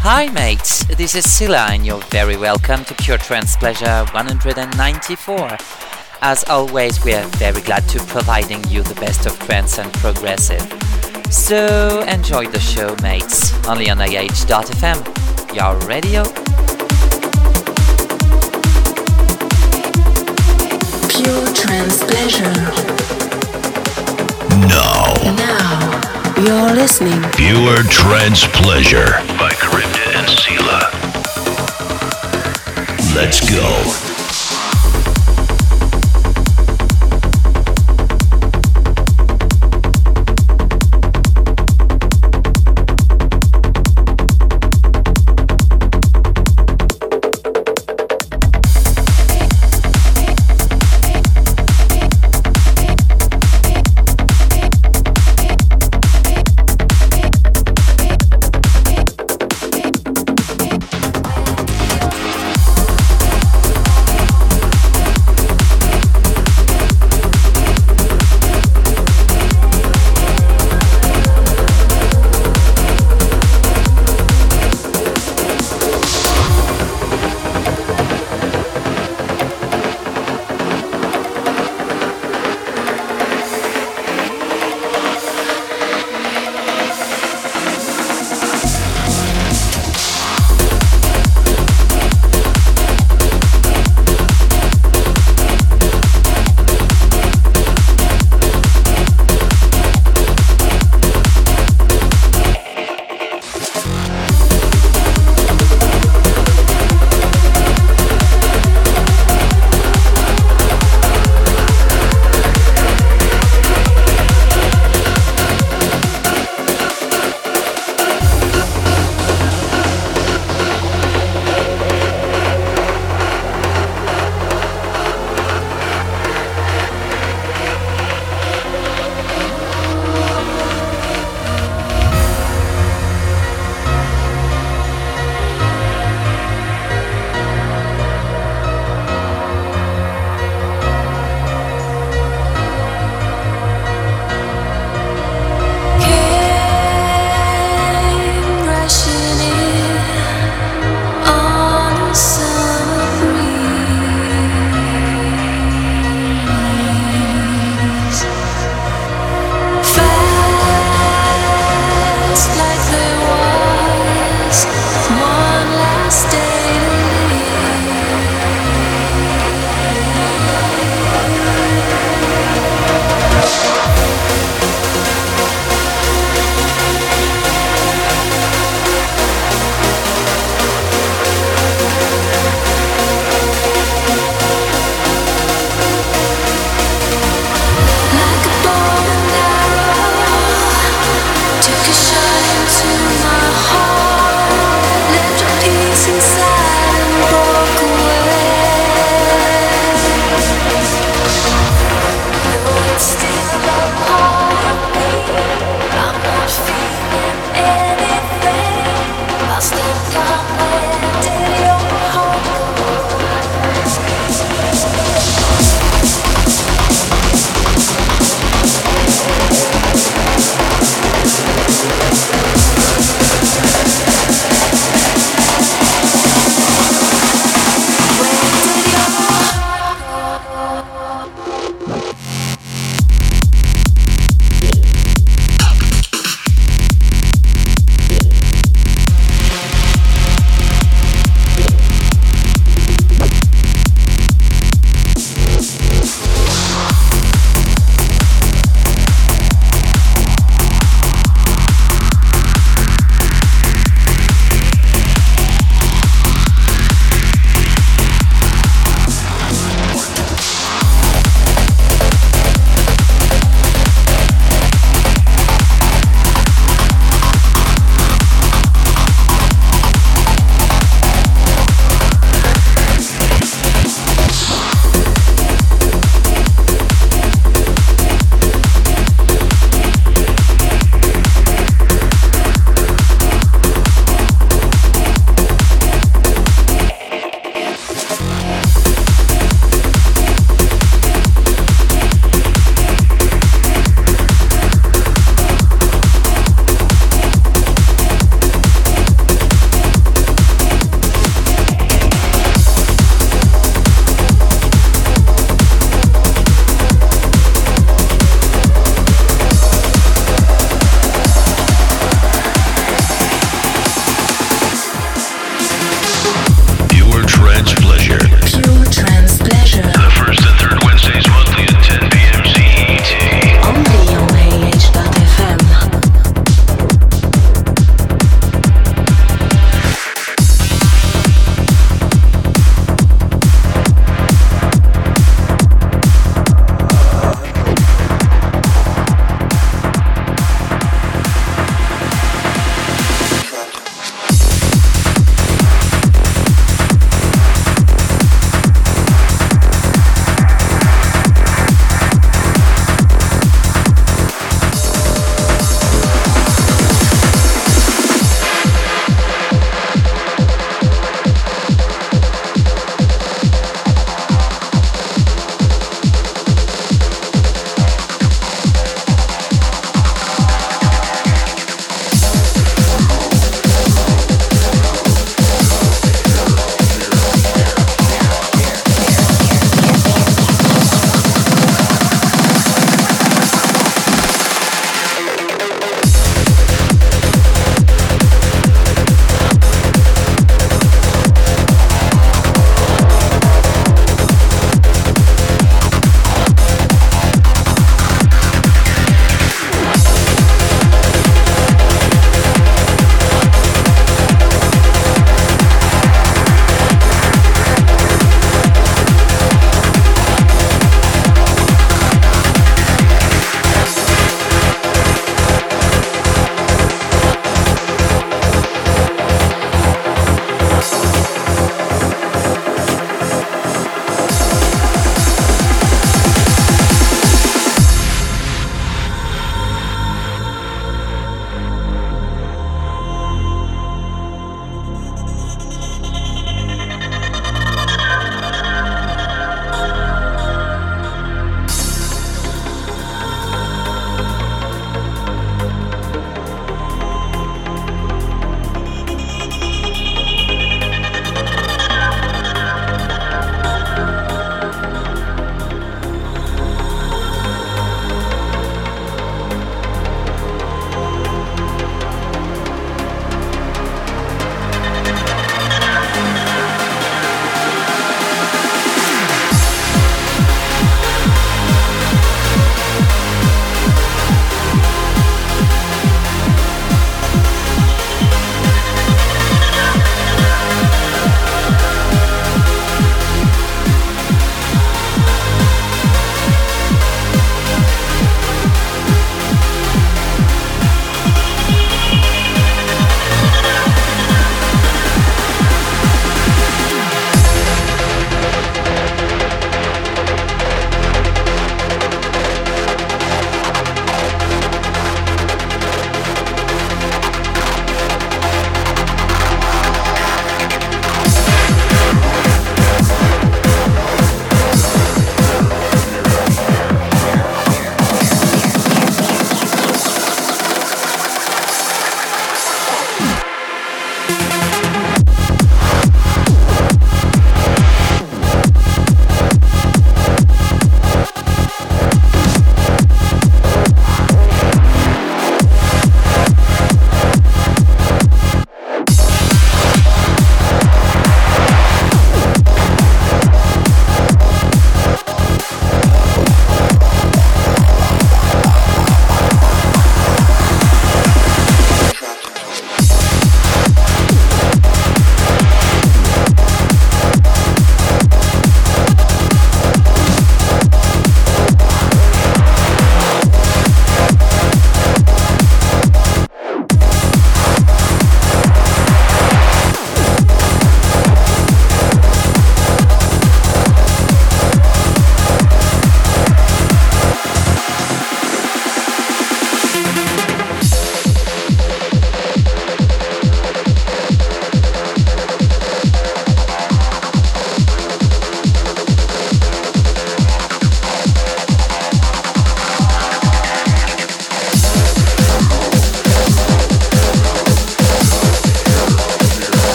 Hi mates, this is Scylla and you're very welcome to Pure Trance Pleasure 194. As always, we are very glad to providing you the best of trance and progressive. So enjoy the show mates, only on AH.FM, your radio. Pure trance pleasure. Now, Now, you're listening. Pure Trance Pleasure by Charybdis and Scylla. Let's go.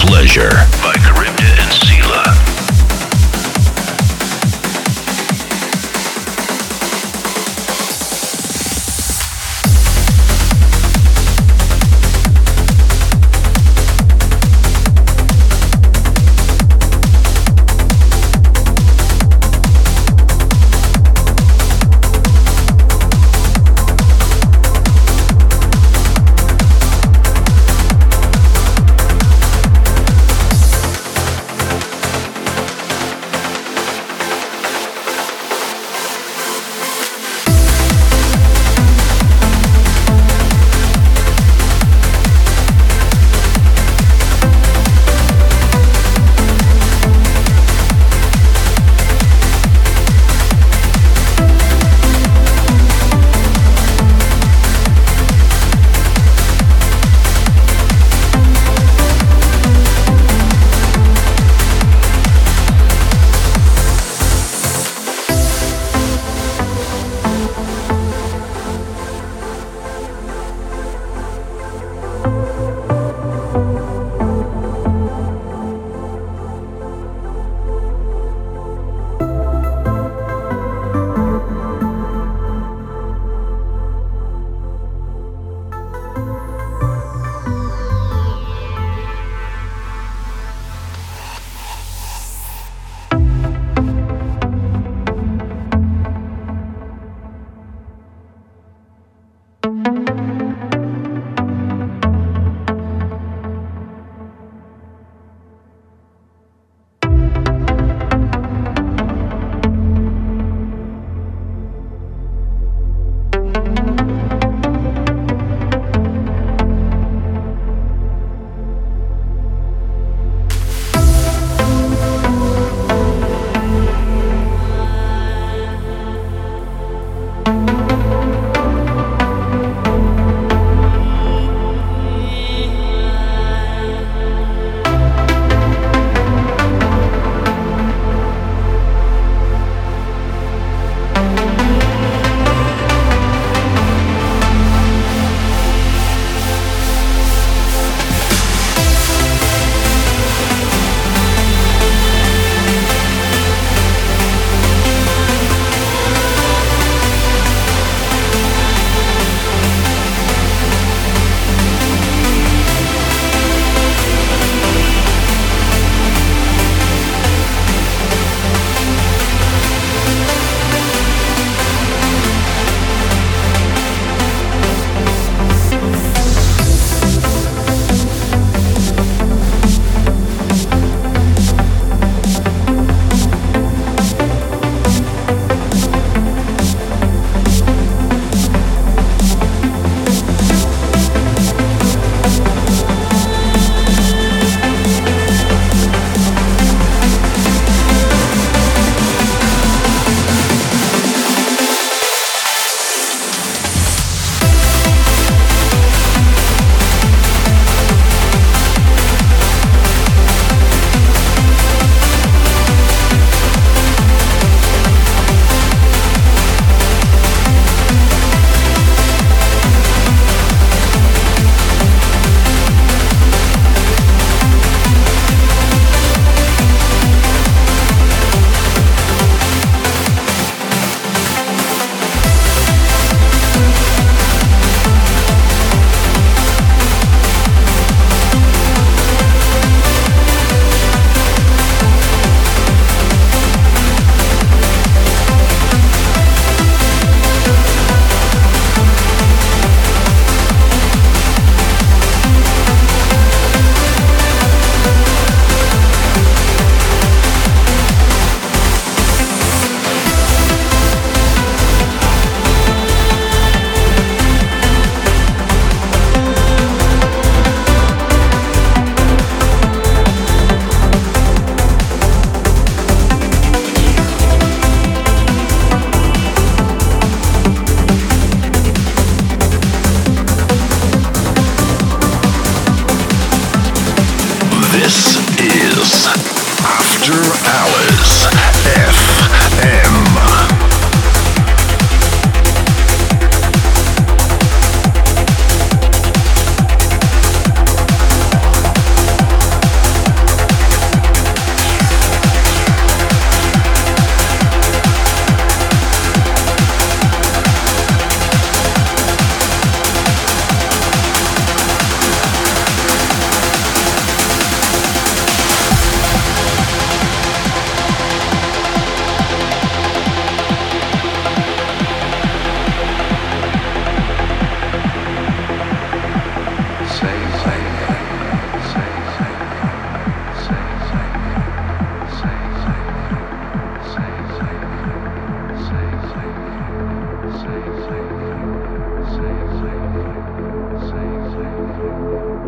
Pleasure by Charybdis.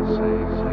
say, say.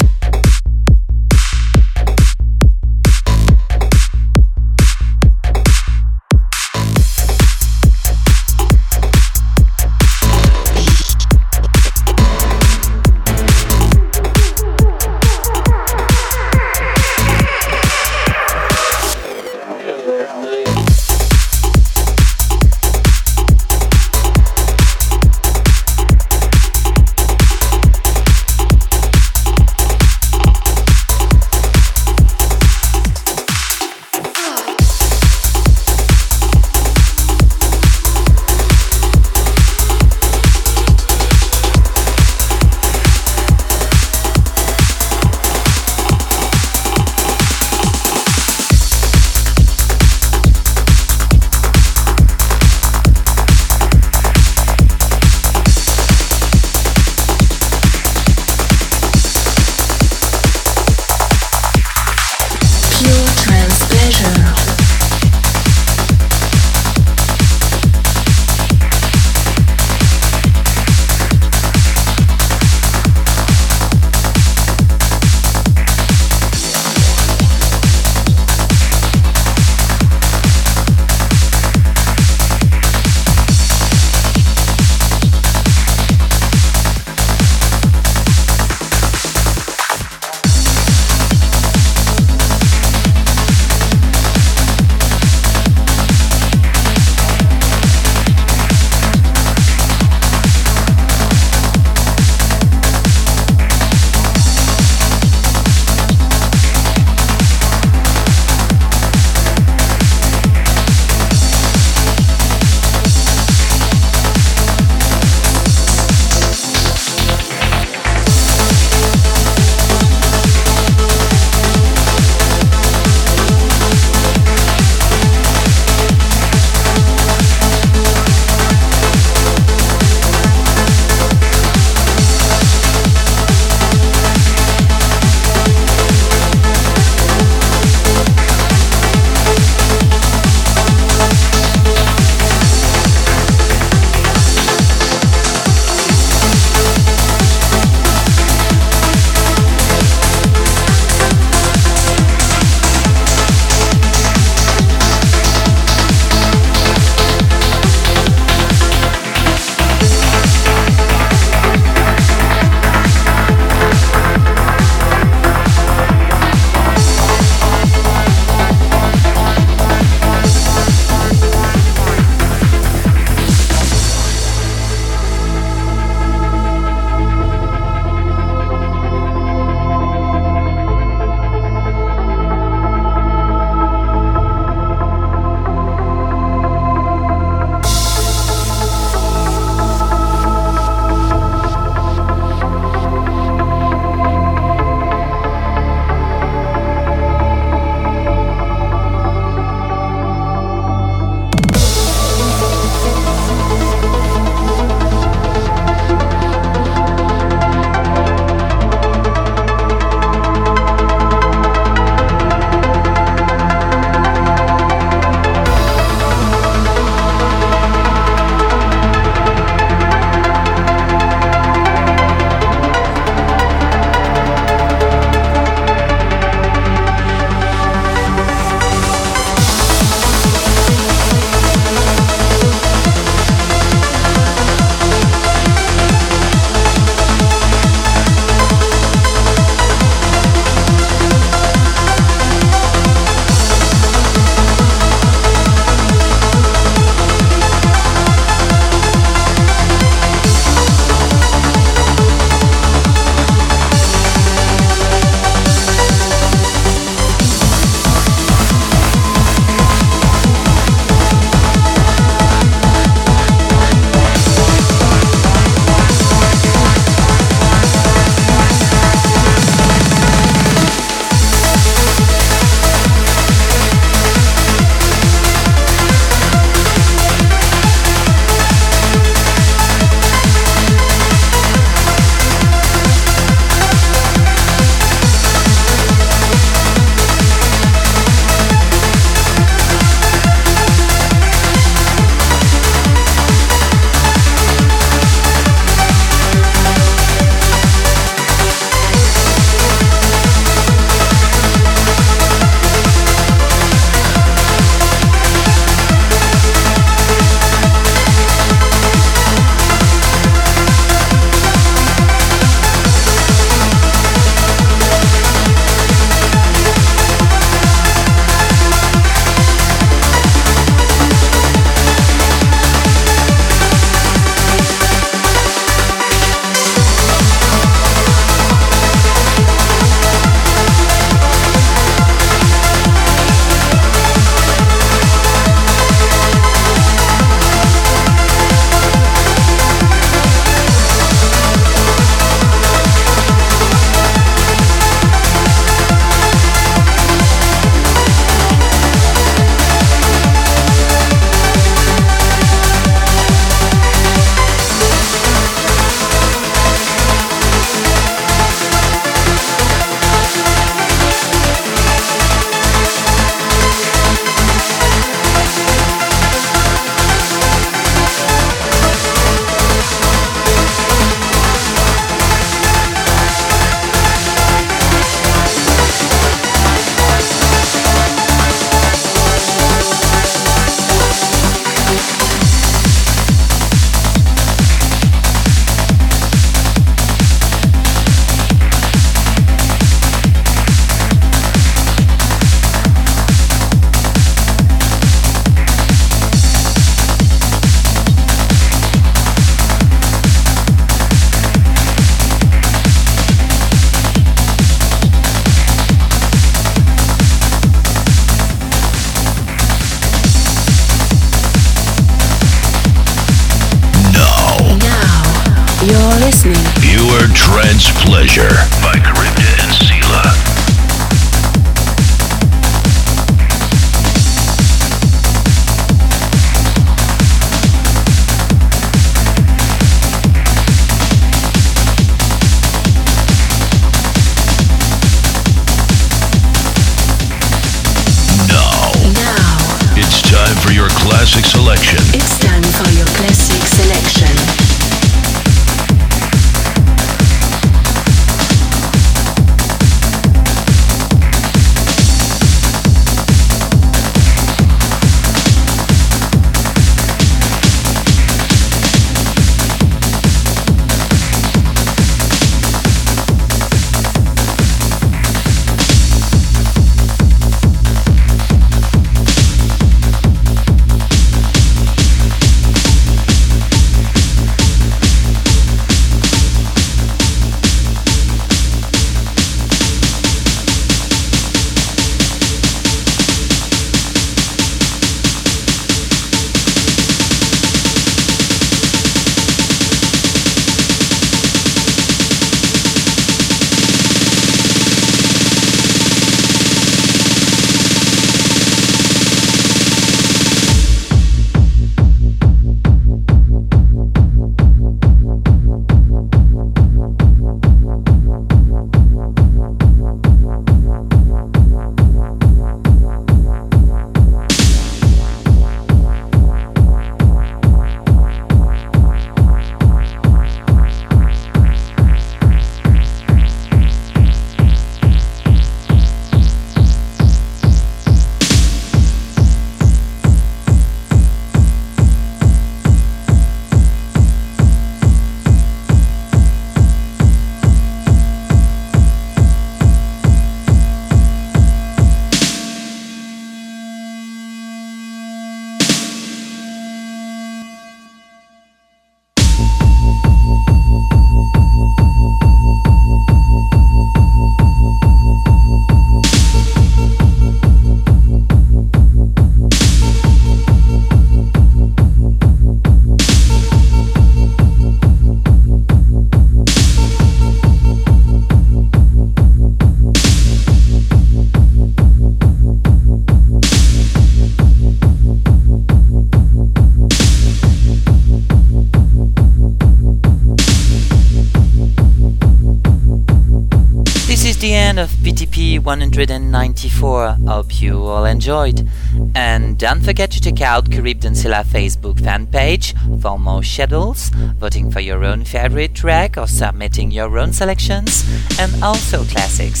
194. Hope you all enjoyed. And don't forget to check out and Scylla Facebook fan page for more schedules, voting for your own favorite track or submitting your own selections, and also classics.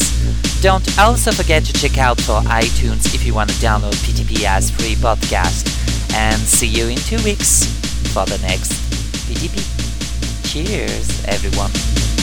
Don't also forget to check out for iTunes if you want to download PTP as free podcast. And see you in two weeks for the next PTP. Cheers, everyone.